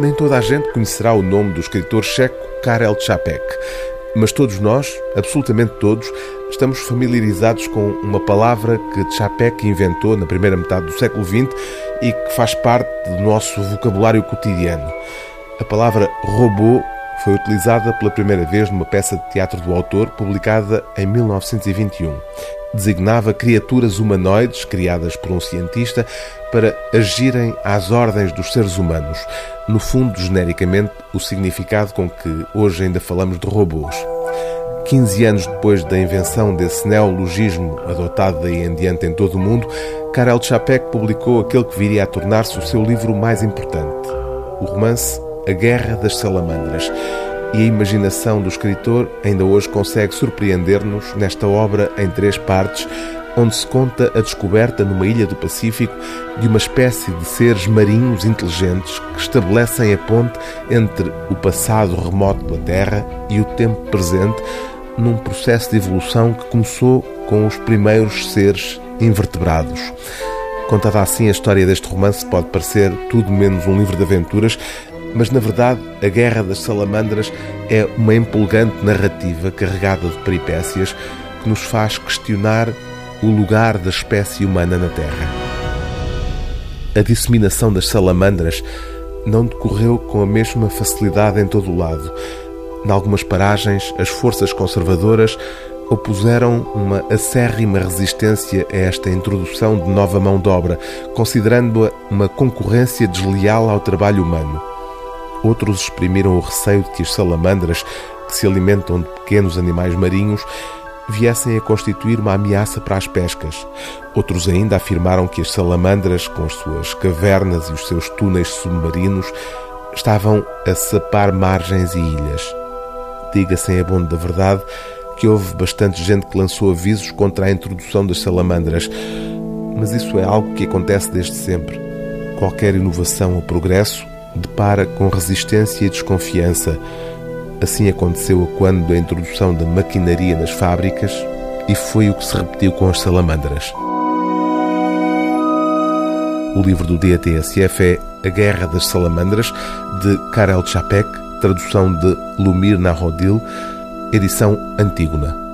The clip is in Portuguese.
Nem toda a gente conhecerá o nome do escritor checo Karel Čapek, mas todos nós, absolutamente todos, estamos familiarizados com uma palavra que Čapek inventou na primeira metade do século XX e que faz parte do nosso vocabulário cotidiano. A palavra robô foi utilizada pela primeira vez numa peça de teatro do autor, publicada em 1921. Designava criaturas humanoides criadas por um cientista para agirem às ordens dos seres humanos. No fundo, genericamente, o significado com que hoje ainda falamos de robôs. 15 anos depois da invenção desse neologismo adotado daí em diante em todo o mundo, Karel Čapek publicou aquele que viria a tornar-se o seu livro mais importante, o romance A Guerra das Salamandras. E a imaginação do escritor ainda hoje consegue surpreender-nos nesta obra em três partes, onde se conta a descoberta numa ilha do Pacífico de uma espécie de seres marinhos inteligentes que estabelecem a ponte entre o passado remoto da Terra e o tempo presente, num processo de evolução que começou com os primeiros seres invertebrados. Contada assim, a história deste romance pode parecer tudo menos um livro de aventuras, mas na verdade, A Guerra das Salamandras é uma empolgante narrativa carregada de peripécias que nos faz questionar o lugar da espécie humana na Terra. A disseminação das salamandras não decorreu com a mesma facilidade em todo o lado. Em algumas paragens, as forças conservadoras opuseram uma acérrima resistência a esta introdução de nova mão de obra, considerando-a uma concorrência desleal ao trabalho humano. Outros exprimiram o receio de que as salamandras, que se alimentam de pequenos animais marinhos, viessem a constituir uma ameaça para as pescas. Outros ainda afirmaram que as salamandras, com as suas cavernas e os seus túneis submarinos, estavam a sapar margens e ilhas. Diga-se em abono da verdade que houve bastante gente que lançou avisos contra a introdução das salamandras, mas isso é algo que acontece desde sempre. Qualquer inovação ou progresso depara com resistência e desconfiança Assim aconteceu quando a introdução da maquinaria nas fábricas e foi o que se repetiu com as salamandras. O livro do DATSF é A Guerra das Salamandras, de Karel Čapek, tradução de Lumir Narodil, edição Antígona.